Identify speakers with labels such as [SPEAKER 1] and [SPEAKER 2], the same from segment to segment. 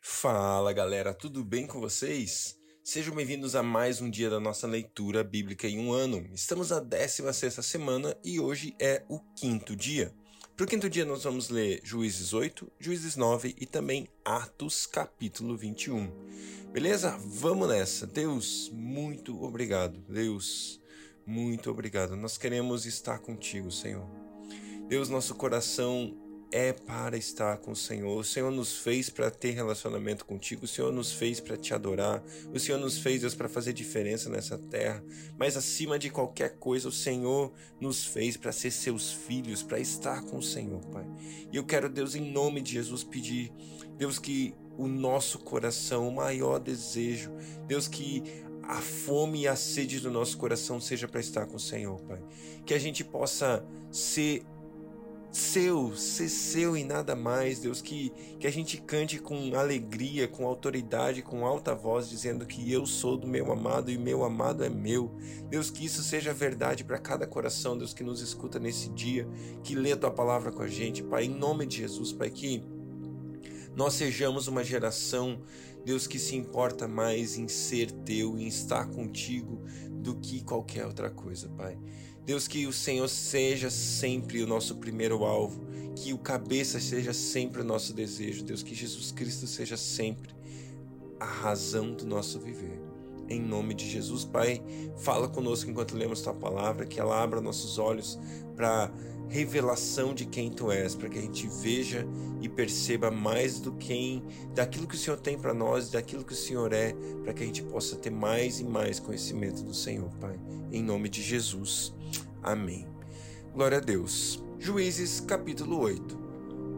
[SPEAKER 1] Fala galera, tudo bem com vocês? Sejam bem-vindos a mais um dia da nossa leitura bíblica em um ano. Estamos na 16 semana e hoje é o quinto dia. Para o quinto dia nós vamos ler Juízes 8, Juízes 9 e também Atos capítulo 21. Beleza? Vamos nessa. Deus, muito obrigado. Deus, muito obrigado. Nós queremos estar contigo, Senhor. Deus, nosso coração é para estar com o Senhor. O Senhor nos fez para ter relacionamento contigo. O Senhor nos fez para te adorar. O Senhor nos fez, Deus, para fazer diferença nessa terra. Mas acima de qualquer coisa, o Senhor nos fez para ser seus filhos, para estar com o Senhor, Pai. E eu quero, Deus, em nome de Jesus, pedir, Deus, que o nosso coração, o maior desejo, Deus, que a fome e a sede do nosso coração seja para estar com o Senhor, Pai. Que a gente possa ser seu, ser seu e nada mais, Deus, que, que a gente cante com alegria, com autoridade, com alta voz, dizendo que eu sou do meu amado e meu amado é meu. Deus, que isso seja verdade para cada coração, Deus, que nos escuta nesse dia, que lê a tua palavra com a gente, Pai, em nome de Jesus, Pai, que nós sejamos uma geração, Deus, que se importa mais em ser teu, em estar contigo, do que qualquer outra coisa, Pai. Deus, que o Senhor seja sempre o nosso primeiro alvo, que o cabeça seja sempre o nosso desejo, Deus, que Jesus Cristo seja sempre a razão do nosso viver. Em nome de Jesus, Pai, fala conosco enquanto lemos tua palavra, que ela abra nossos olhos para revelação de quem tu és, para que a gente veja e perceba mais do quem, daquilo que o Senhor tem para nós, daquilo que o Senhor é, para que a gente possa ter mais e mais conhecimento do Senhor, Pai. Em nome de Jesus. Amém. Glória a Deus. Juízes capítulo 8.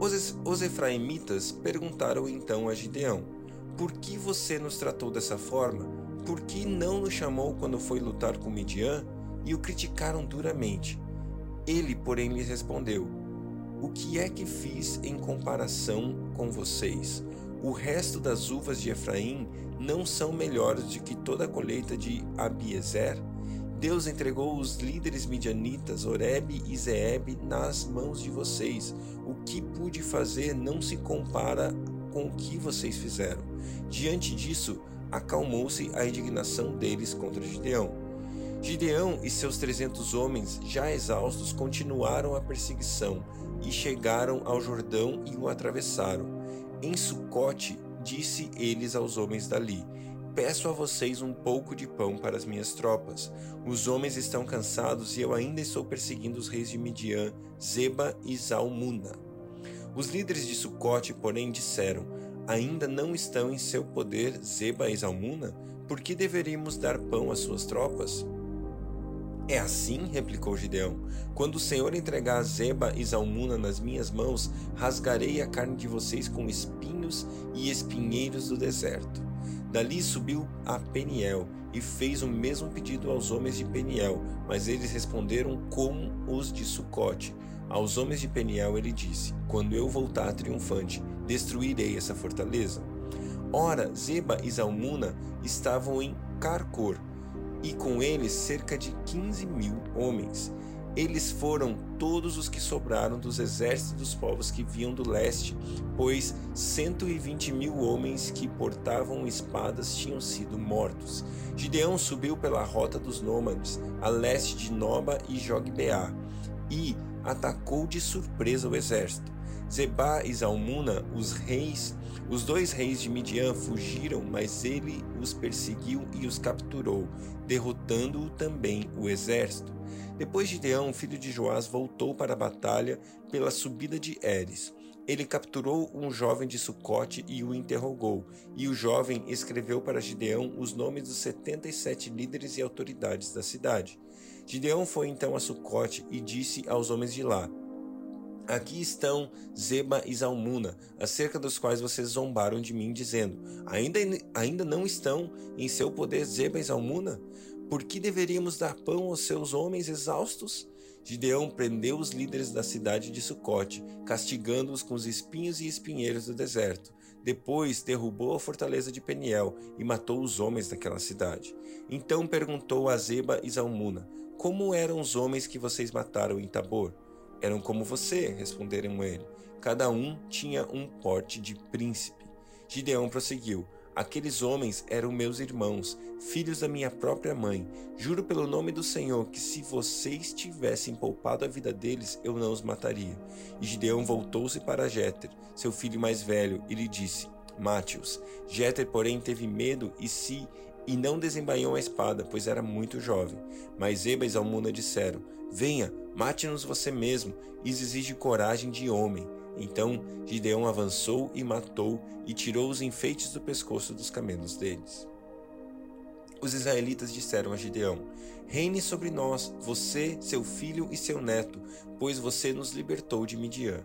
[SPEAKER 1] Os, os efraimitas perguntaram então a Gideão: Por que você nos tratou dessa forma? Por que não nos chamou quando foi lutar com Midian? E o criticaram duramente. Ele, porém, lhes respondeu: O que é que fiz em comparação com vocês? O resto das uvas de Efraim não são melhores do que toda a colheita de Abiezer? Deus entregou os líderes midianitas, Oreb e Zeeb, nas mãos de vocês. O que pude fazer não se compara com o que vocês fizeram. Diante disso, acalmou-se a indignação deles contra Gideão. Gideão e seus trezentos homens, já exaustos, continuaram a perseguição e chegaram ao Jordão e o atravessaram. Em Sucote, disse eles aos homens dali: Peço a vocês um pouco de pão para as minhas tropas. Os homens estão cansados e eu ainda estou perseguindo os reis de Midian, Zeba e Zalmuna. Os líderes de Sucote, porém, disseram: Ainda não estão em seu poder Zeba e Zalmuna? Por que deveríamos dar pão às suas tropas? É assim, replicou Gideão. Quando o Senhor entregar Zeba e Zalmuna nas minhas mãos, rasgarei a carne de vocês com espinhos e espinheiros do deserto. Dali subiu a Peniel e fez o mesmo pedido aos homens de Peniel, mas eles responderam como os de Sucote. Aos homens de Peniel ele disse: Quando eu voltar triunfante, destruirei essa fortaleza. Ora, Zeba e Zalmuna estavam em Carcor, e com eles cerca de quinze mil homens. Eles foram todos os que sobraram dos exércitos dos povos que vinham do leste, pois cento e vinte mil homens que portavam espadas tinham sido mortos. Gideão subiu pela rota dos nômades, a leste de Noba e Jogbeá, e atacou de surpresa o exército. Zebá e Zalmuna, os reis, os dois reis de Midian fugiram, mas ele os perseguiu e os capturou, derrotando também o exército. Depois Gideão, filho de Joás, voltou para a batalha pela subida de Eres. Ele capturou um jovem de Sucote e o interrogou, e o jovem escreveu para Gideão os nomes dos setenta e sete líderes e autoridades da cidade. Gideão foi então a Sucote e disse aos homens de lá: Aqui estão Zeba e Zalmuna, acerca dos quais vocês zombaram de mim, dizendo: Ainda, ainda não estão em seu poder Zeba e Zalmuna? Por que deveríamos dar pão aos seus homens exaustos? Gideão prendeu os líderes da cidade de Sucote, castigando-os com os espinhos e espinheiros do deserto. Depois derrubou a fortaleza de Peniel e matou os homens daquela cidade. Então perguntou a Zeba e Zalmuna: Como eram os homens que vocês mataram em Tabor? Eram como você, responderam ele. Cada um tinha um porte de príncipe. Gideão prosseguiu: Aqueles homens eram meus irmãos, filhos da minha própria mãe. Juro pelo nome do Senhor que se vocês tivessem poupado a vida deles, eu não os mataria. E Gideão voltou-se para Jéter, seu filho mais velho, e lhe disse: Mate-os. Jéter, porém, teve medo e se e não desembainhou a espada, pois era muito jovem. Mas Eba e Zalmuna disseram: Venha, mate-nos você mesmo, isso exige coragem de homem. Então Gideão avançou e matou e tirou os enfeites do pescoço dos camelos deles. Os israelitas disseram a Gideão: Reine sobre nós, você, seu filho e seu neto, pois você nos libertou de Midian.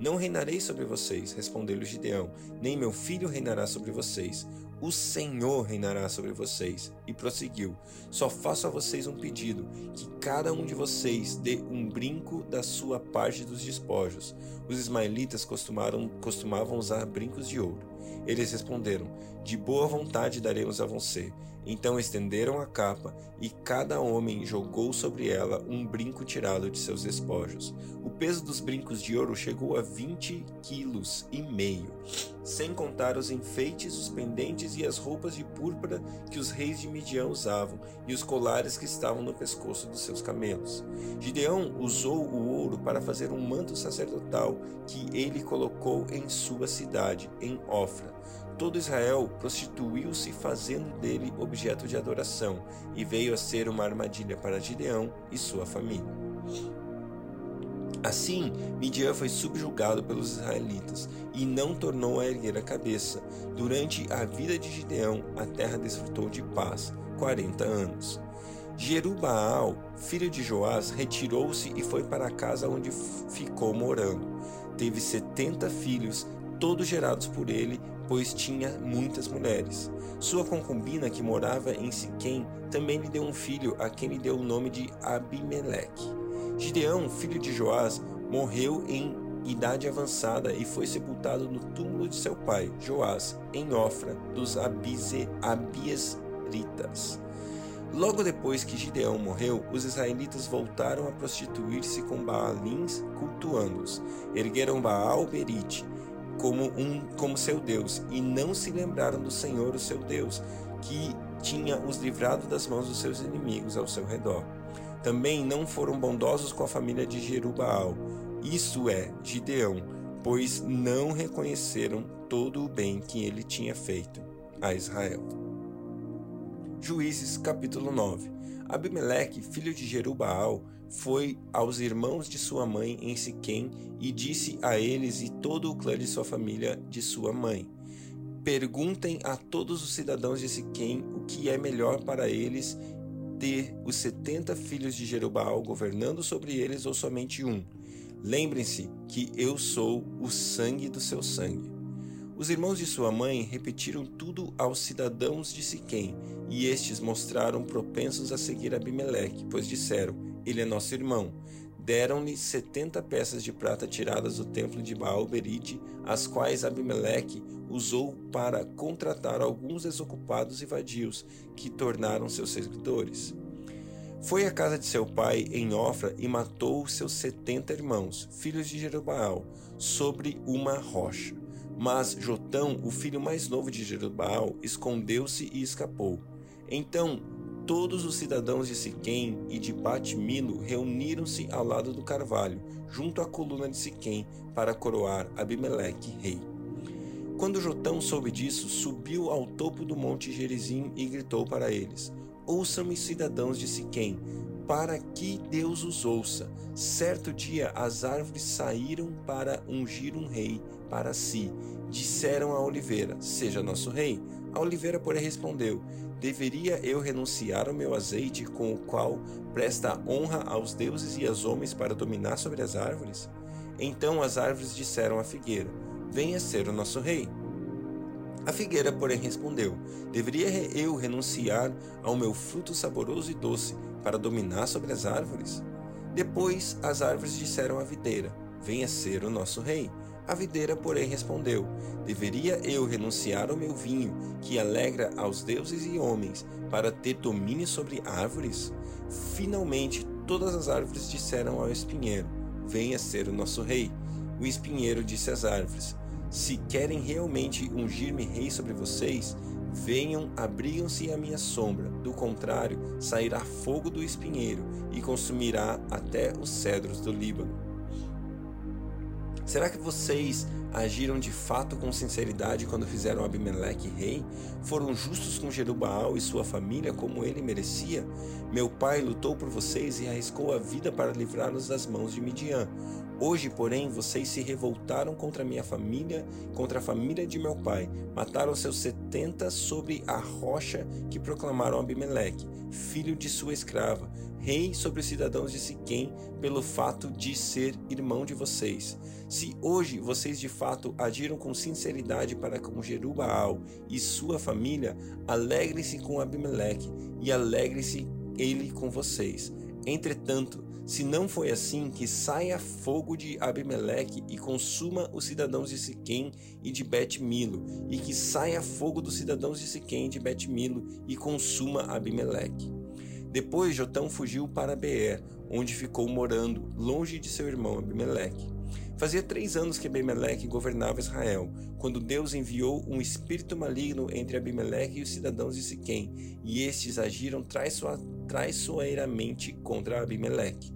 [SPEAKER 1] Não reinarei sobre vocês, respondeu-lhe Gideão, nem meu filho reinará sobre vocês. O Senhor reinará sobre vocês. E prosseguiu: Só faço a vocês um pedido: que cada um de vocês dê um brinco da sua parte dos despojos. Os ismaelitas costumaram, costumavam usar brincos de ouro. Eles responderam: De boa vontade daremos a você. Então estenderam a capa, e cada homem jogou sobre ela um brinco tirado de seus despojos. O peso dos brincos de ouro chegou a vinte quilos e meio, sem contar os enfeites, os pendentes e as roupas de púrpura que os reis de Midian usavam, e os colares que estavam no pescoço dos seus camelos. Gideão usou o ouro para fazer um manto sacerdotal que ele colocou em sua cidade, em Ofra todo Israel prostituiu-se fazendo dele objeto de adoração e veio a ser uma armadilha para Gideão e sua família. Assim, Midian foi subjugado pelos israelitas e não tornou a erguer a cabeça. Durante a vida de Gideão, a terra desfrutou de paz, 40 anos. Jerubaal, filho de Joás, retirou-se e foi para a casa onde ficou morando. Teve setenta filhos, todos gerados por ele, pois tinha muitas mulheres. Sua concubina, que morava em Siquém, também lhe deu um filho, a quem lhe deu o nome de Abimeleque. Gideão, filho de Joás, morreu em idade avançada e foi sepultado no túmulo de seu pai, Joás, em Ofra dos Abiesritas. Logo depois que Gideão morreu, os israelitas voltaram a prostituir-se com Baalins, cultuando-os. Ergueram Baal Berite, como, um, como seu Deus, e não se lembraram do Senhor, o seu Deus, que tinha os livrado das mãos dos seus inimigos ao seu redor. Também não foram bondosos com a família de Jerubaal, isso é, Gideão, pois não reconheceram todo o bem que ele tinha feito a Israel. Juízes capítulo 9 Abimeleque, filho de Jerubaal, foi aos irmãos de sua mãe em Siquém e disse a eles e todo o clã de sua família de sua mãe: Perguntem a todos os cidadãos de Siquém o que é melhor para eles ter os setenta filhos de Jerubaal governando sobre eles ou somente um. Lembrem-se que eu sou o sangue do seu sangue. Os irmãos de sua mãe repetiram tudo aos cidadãos de Siquém, e estes mostraram propensos a seguir Abimeleque, pois disseram: Ele é nosso irmão. Deram-lhe setenta peças de prata tiradas do templo de Baal Berite, as quais Abimeleque usou para contratar alguns desocupados e vadios, que tornaram seus seguidores. Foi à casa de seu pai em Ofra e matou seus setenta irmãos, filhos de Jerubaal, sobre uma rocha. Mas Jotão, o filho mais novo de Jerubal, escondeu-se e escapou. Então todos os cidadãos de Siquém e de Bat-Milo reuniram-se ao lado do carvalho, junto à coluna de Siquém, para coroar Abimeleque rei. Quando Jotão soube disso, subiu ao topo do monte Gerizim e gritou para eles: Ouçam-me, cidadãos de Siquém, para que Deus os ouça. Certo dia as árvores saíram para ungir um rei para si. Disseram a Oliveira: Seja nosso rei. A Oliveira, porém, respondeu: Deveria eu renunciar ao meu azeite, com o qual presta honra aos deuses e aos homens para dominar sobre as árvores? Então as árvores disseram à figueira: Venha ser o nosso rei. A figueira, porém, respondeu: Deveria eu renunciar ao meu fruto saboroso e doce para dominar sobre as árvores? Depois as árvores disseram à videira: Venha ser o nosso rei. A videira, porém, respondeu: Deveria eu renunciar ao meu vinho, que alegra aos deuses e homens, para ter domínio sobre árvores? Finalmente, todas as árvores disseram ao espinheiro: Venha ser o nosso rei. O espinheiro disse às árvores: Se querem realmente ungir-me rei sobre vocês, venham, abrigam-se à minha sombra. Do contrário, sairá fogo do espinheiro e consumirá até os cedros do Líbano. Será que vocês agiram de fato com sinceridade quando fizeram Abimeleque rei? Foram justos com Jerubaal e sua família como ele merecia? Meu pai lutou por vocês e arriscou a vida para livrá-los das mãos de Midian. Hoje, porém, vocês se revoltaram contra minha família, contra a família de meu pai. Mataram seus setenta sobre a rocha que proclamaram Abimeleque, filho de sua escrava, rei sobre os cidadãos de Siquém, pelo fato de ser irmão de vocês. Se hoje vocês de fato agiram com sinceridade para com Jerubaal e sua família, alegre-se com Abimeleque e alegre-se ele com vocês. Entretanto, se não foi assim, que saia fogo de Abimeleque e consuma os cidadãos de Siquém e de Bet-Milo, e que saia fogo dos cidadãos de Siquém e de Bet-Milo e consuma Abimeleque. Depois Jotão fugiu para Beer, onde ficou morando, longe de seu irmão Abimeleque. Fazia três anos que Abimeleque governava Israel, quando Deus enviou um espírito maligno entre Abimeleque e os cidadãos de Siquém, e estes agiram traiçoeiramente contra Abimeleque.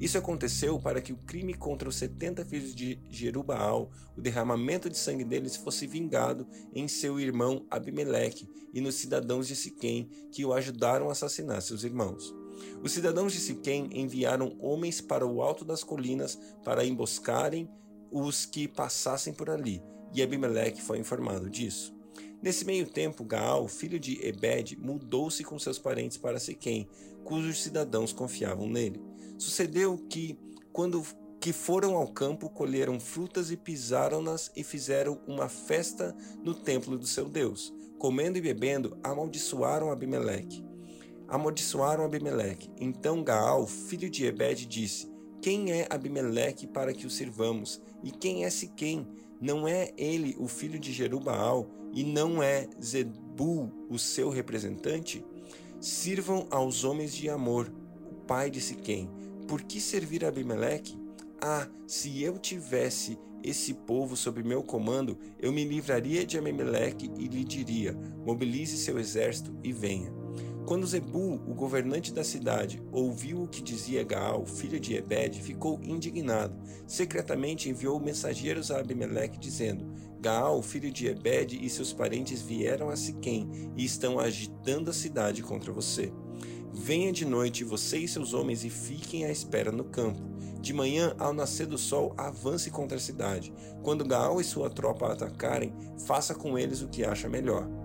[SPEAKER 1] Isso aconteceu para que o crime contra os setenta filhos de Jerubaal, o derramamento de sangue deles, fosse vingado em seu irmão Abimeleque e nos cidadãos de Siquém que o ajudaram a assassinar seus irmãos. Os cidadãos de Siquém enviaram homens para o alto das colinas para emboscarem os que passassem por ali, e Abimeleque foi informado disso. Nesse meio tempo, Gaal, filho de Ebed, mudou-se com seus parentes para Siquém, cujos cidadãos confiavam nele. Sucedeu que, quando que foram ao campo, colheram frutas e pisaram-nas e fizeram uma festa no templo do seu Deus. Comendo e bebendo, amaldiçoaram Abimeleque. Amaldiçoaram Abimeleque. Então Gaal, filho de Ebed, disse: Quem é Abimeleque para que o sirvamos? E quem é Siquém? Não é ele o filho de Jerubaal? E não é Zebul o seu representante? Sirvam aos homens de Amor, o pai de Siquém por que servir Abimeleque? Ah, se eu tivesse esse povo sob meu comando, eu me livraria de Abimeleque e lhe diria: mobilize seu exército e venha. Quando Zebul, o governante da cidade, ouviu o que dizia Gaal, filho de Ebed, ficou indignado. Secretamente enviou mensageiros a Abimeleque, dizendo: Gaal, filho de Ebed, e seus parentes vieram a Siquém e estão agitando a cidade contra você. Venha de noite você e seus homens e fiquem à espera no campo. De manhã, ao nascer do sol, avance contra a cidade. Quando Gaal e sua tropa atacarem, faça com eles o que acha melhor.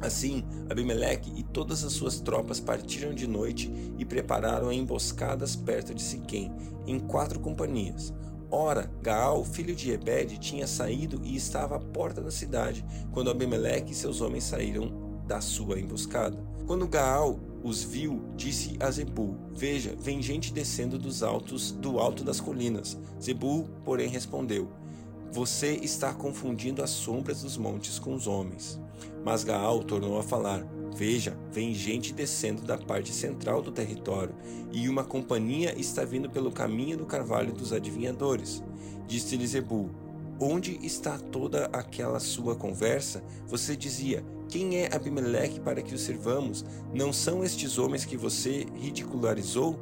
[SPEAKER 1] Assim, Abimeleque e todas as suas tropas partiram de noite e prepararam emboscadas perto de Siquém, em quatro companhias. Ora, Gaal, filho de Ebed, tinha saído e estava à porta da cidade, quando Abimeleque e seus homens saíram da sua emboscada. Quando Gaal os viu, disse a Zebul: Veja, vem gente descendo dos altos do alto das colinas. Zebul, porém, respondeu: Você está confundindo as sombras dos montes com os homens. Mas Gaal tornou a falar: Veja, vem gente descendo da parte central do território, e uma companhia está vindo pelo caminho do carvalho dos adivinhadores. Disse-lhe Zebul: Onde está toda aquela sua conversa? Você dizia: quem é Abimeleque para que o servamos? Não são estes homens que você ridicularizou?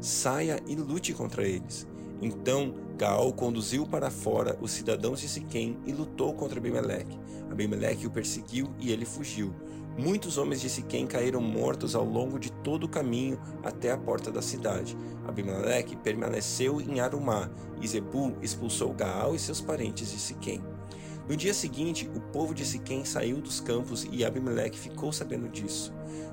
[SPEAKER 1] Saia e lute contra eles. Então Gaal conduziu para fora os cidadãos de Siquém e lutou contra Abimeleque. Abimeleque o perseguiu e ele fugiu. Muitos homens de Siquém caíram mortos ao longo de todo o caminho até a porta da cidade. Abimeleque permaneceu em Arumá e Zebul expulsou Gaal e seus parentes de Siquém. No dia seguinte, o povo de Siquém saiu dos campos e Abimeleque ficou sabendo disso.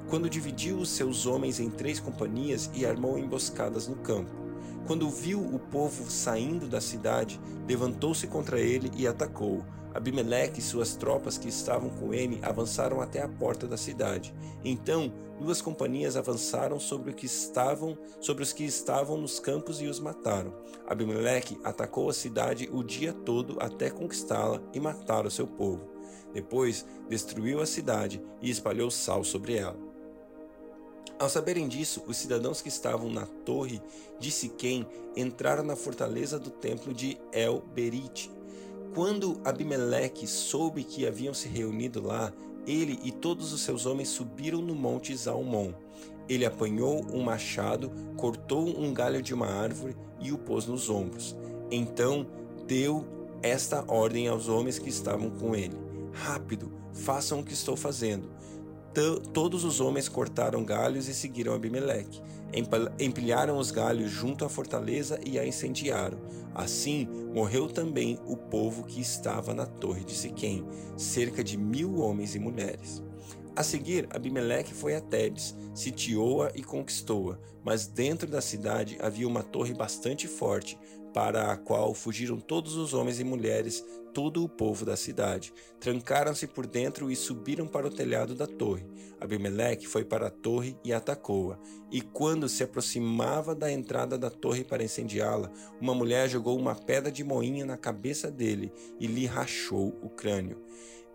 [SPEAKER 1] Quando dividiu os seus homens em três companhias e armou emboscadas no campo. Quando viu o povo saindo da cidade, levantou-se contra ele e atacou. Abimeleque e suas tropas que estavam com ele avançaram até a porta da cidade. Então, duas companhias avançaram sobre, estavam, sobre os que estavam nos campos e os mataram. Abimeleque atacou a cidade o dia todo até conquistá-la e matar o seu povo. Depois, destruiu a cidade e espalhou sal sobre ela. Ao saberem disso, os cidadãos que estavam na torre de Siquém entraram na fortaleza do templo de El Berite Quando Abimeleque soube que haviam se reunido lá, ele e todos os seus homens subiram no monte Zalmon. Ele apanhou um machado, cortou um galho de uma árvore e o pôs nos ombros. Então deu esta ordem aos homens que estavam com ele: Rápido, façam o que estou fazendo. Todos os homens cortaram galhos e seguiram Abimeleque. Empilharam os galhos junto à fortaleza e a incendiaram. Assim morreu também o povo que estava na torre de Siquém, cerca de mil homens e mulheres. A seguir, Abimeleque foi a Tebes, sitiou-a e conquistou-a, mas dentro da cidade havia uma torre bastante forte, para a qual fugiram todos os homens e mulheres, todo o povo da cidade. Trancaram-se por dentro e subiram para o telhado da torre. Abimeleque foi para a torre e atacou-a. E quando se aproximava da entrada da torre para incendiá-la, uma mulher jogou uma pedra de moinha na cabeça dele e lhe rachou o crânio.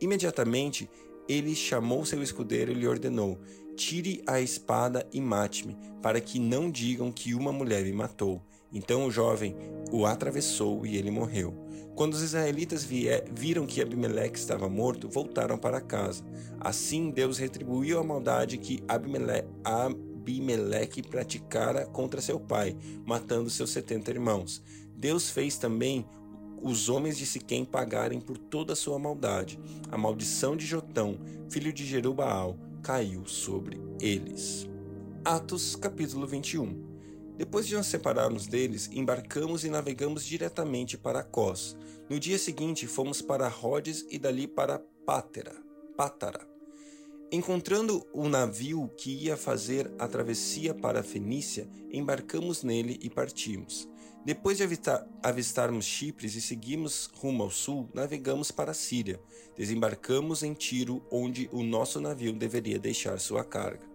[SPEAKER 1] Imediatamente ele chamou seu escudeiro e lhe ordenou: Tire a espada e mate-me, para que não digam que uma mulher me matou. Então o jovem o atravessou e ele morreu. Quando os israelitas vier, viram que Abimeleque estava morto, voltaram para casa. Assim Deus retribuiu a maldade que Abimeleque, Abimeleque praticara contra seu pai, matando seus setenta irmãos. Deus fez também os homens de Siquém pagarem por toda a sua maldade. A maldição de Jotão, filho de Jerubaal, caiu sobre eles. Atos capítulo 21 Depois de nos separarmos deles, embarcamos e navegamos diretamente para Cós. No dia seguinte, fomos para Rhodes e dali para Pátera, Pátara. Encontrando o navio que ia fazer a travessia para a Fenícia, embarcamos nele e partimos. Depois de avistarmos Chipre e seguimos rumo ao sul, navegamos para a Síria. Desembarcamos em Tiro, onde o nosso navio deveria deixar sua carga.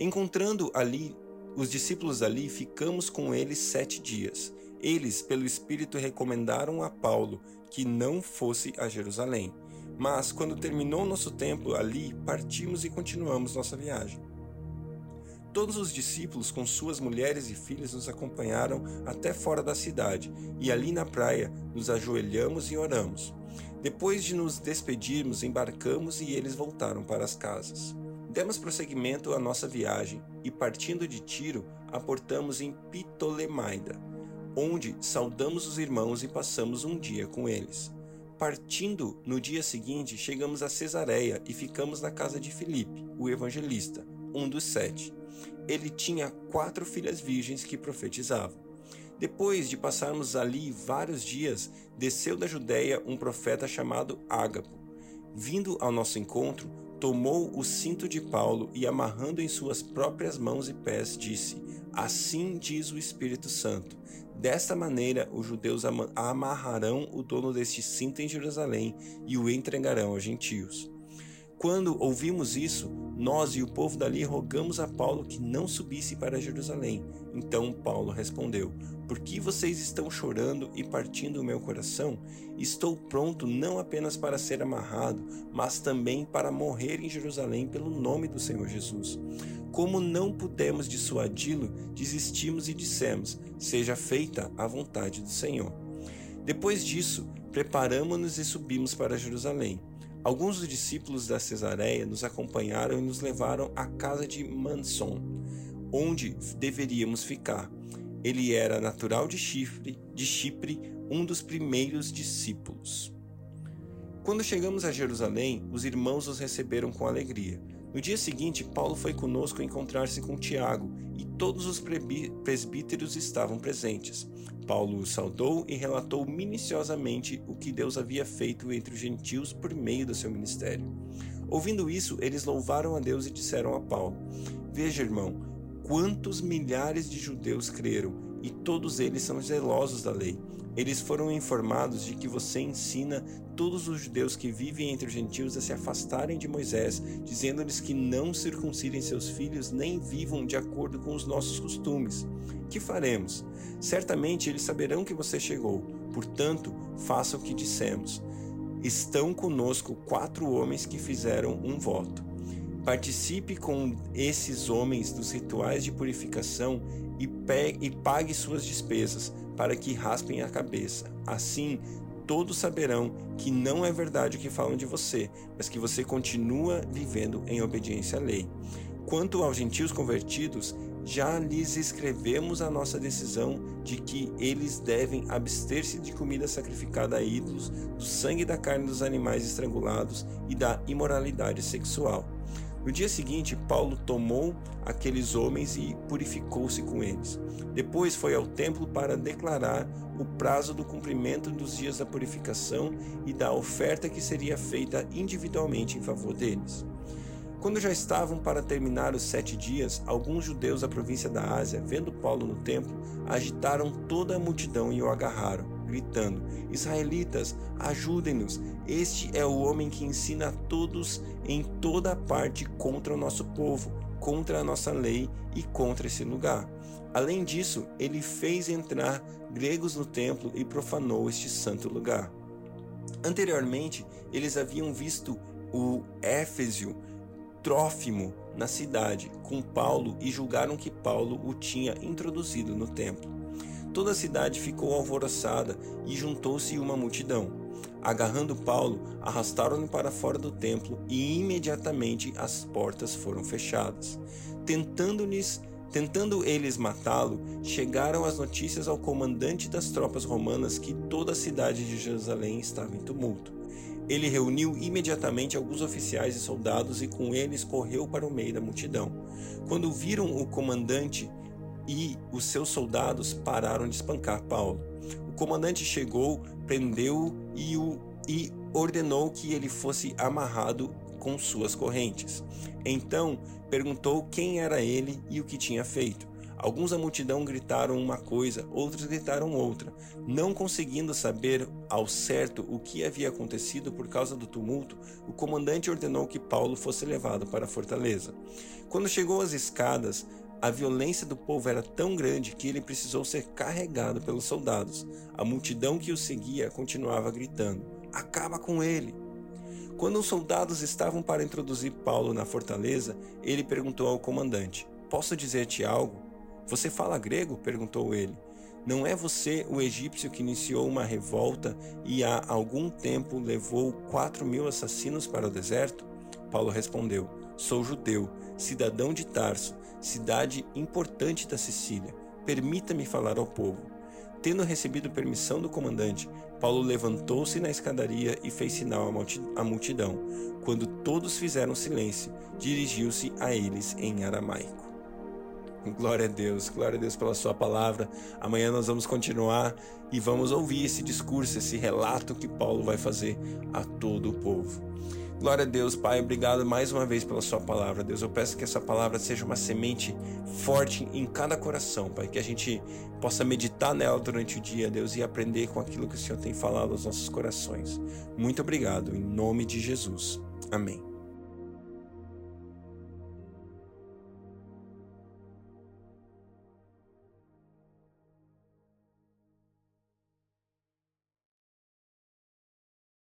[SPEAKER 1] Encontrando ali os discípulos ali, ficamos com eles sete dias. Eles, pelo Espírito, recomendaram a Paulo que não fosse a Jerusalém. Mas, quando terminou nosso tempo ali, partimos e continuamos nossa viagem. Todos os discípulos, com suas mulheres e filhas, nos acompanharam até fora da cidade, e ali na praia nos ajoelhamos e oramos. Depois de nos despedirmos, embarcamos e eles voltaram para as casas. Demos prosseguimento à nossa viagem e, partindo de Tiro, aportamos em Ptolemaida, onde saudamos os irmãos e passamos um dia com eles. Partindo no dia seguinte, chegamos a Cesareia e ficamos na casa de Filipe, o evangelista, um dos sete ele tinha quatro filhas virgens que profetizavam. Depois de passarmos ali vários dias, desceu da Judéia um profeta chamado Ágapo. Vindo ao nosso encontro, tomou o cinto de Paulo e, amarrando em suas próprias mãos e pés, disse: Assim diz o Espírito Santo. Desta maneira, os judeus amarrarão o dono deste cinto em Jerusalém e o entregarão aos gentios. Quando ouvimos isso, nós e o povo dali rogamos a Paulo que não subisse para Jerusalém. Então Paulo respondeu: Por que vocês estão chorando e partindo o meu coração? Estou pronto não apenas para ser amarrado, mas também para morrer em Jerusalém pelo nome do Senhor Jesus. Como não pudemos dissuadi-lo, desistimos e dissemos: Seja feita a vontade do Senhor. Depois disso, preparamos-nos e subimos para Jerusalém. Alguns dos discípulos da Cesareia nos acompanharam e nos levaram à casa de Manson, onde deveríamos ficar. Ele era natural de Chipre, de Chipre, um dos primeiros discípulos. Quando chegamos a Jerusalém, os irmãos nos receberam com alegria. No dia seguinte, Paulo foi conosco encontrar-se com Tiago, todos os presbíteros estavam presentes. Paulo o saudou e relatou minuciosamente o que Deus havia feito entre os gentios por meio do seu ministério. Ouvindo isso, eles louvaram a Deus e disseram a Paulo: Veja, irmão, quantos milhares de judeus creram, e todos eles são zelosos da lei. Eles foram informados de que você ensina todos os judeus que vivem entre os gentios a se afastarem de Moisés, dizendo-lhes que não circuncidem seus filhos nem vivam de acordo com os nossos costumes. Que faremos? Certamente eles saberão que você chegou, portanto, faça o que dissemos. Estão conosco quatro homens que fizeram um voto. Participe com esses homens dos rituais de purificação e, e pague suas despesas, para que raspem a cabeça. Assim, todos saberão que não é verdade o que falam de você, mas que você continua vivendo em obediência à lei. Quanto aos gentios convertidos, já lhes escrevemos a nossa decisão de que eles devem abster-se de comida sacrificada a ídolos, do sangue da carne dos animais estrangulados e da imoralidade sexual. No dia seguinte, Paulo tomou aqueles homens e purificou-se com eles. Depois foi ao templo para declarar o prazo do cumprimento dos dias da purificação e da oferta que seria feita individualmente em favor deles. Quando já estavam para terminar os sete dias, alguns judeus da província da Ásia, vendo Paulo no templo, agitaram toda a multidão e o agarraram gritando: Israelitas, ajudem-nos! Este é o homem que ensina a todos em toda parte contra o nosso povo, contra a nossa lei e contra esse lugar. Além disso, ele fez entrar gregos no templo e profanou este santo lugar. Anteriormente, eles haviam visto o Éfesio Trófimo na cidade com Paulo e julgaram que Paulo o tinha introduzido no templo. Toda a cidade ficou alvoroçada e juntou-se uma multidão. Agarrando Paulo, arrastaram-no para fora do templo e imediatamente as portas foram fechadas. Tentando-lhes Tentando eles matá-lo, chegaram as notícias ao comandante das tropas romanas que toda a cidade de Jerusalém estava em tumulto. Ele reuniu imediatamente alguns oficiais e soldados e com eles correu para o meio da multidão. Quando viram o comandante, e os seus soldados pararam de espancar Paulo. O comandante chegou, prendeu-o e, o, e ordenou que ele fosse amarrado com suas correntes. Então perguntou quem era ele e o que tinha feito. Alguns da multidão gritaram uma coisa, outros gritaram outra. Não conseguindo saber ao certo o que havia acontecido por causa do tumulto, o comandante ordenou que Paulo fosse levado para a fortaleza. Quando chegou às escadas, a violência do povo era tão grande que ele precisou ser carregado pelos soldados. A multidão que o seguia continuava gritando: Acaba com ele! Quando os soldados estavam para introduzir Paulo na fortaleza, ele perguntou ao comandante: Posso dizer-te algo? Você fala grego? perguntou ele. Não é você o egípcio que iniciou uma revolta e há algum tempo levou quatro mil assassinos para o deserto? Paulo respondeu: Sou judeu, cidadão de Tarso cidade importante da Sicília. Permita-me falar ao povo. Tendo recebido permissão do comandante, Paulo levantou-se na escadaria e fez sinal à multidão. Quando todos fizeram silêncio, dirigiu-se a eles em aramaico. Glória a Deus, glória a Deus pela Sua palavra. Amanhã nós vamos continuar e vamos ouvir esse discurso, esse relato que Paulo vai fazer a todo o povo. Glória a Deus, Pai. Obrigado mais uma vez pela Sua palavra, Deus. Eu peço que essa palavra seja uma semente forte em cada coração, Pai. Que a gente possa meditar nela durante o dia, Deus, e aprender com aquilo que o Senhor tem falado aos nossos corações. Muito obrigado, em nome de Jesus. Amém.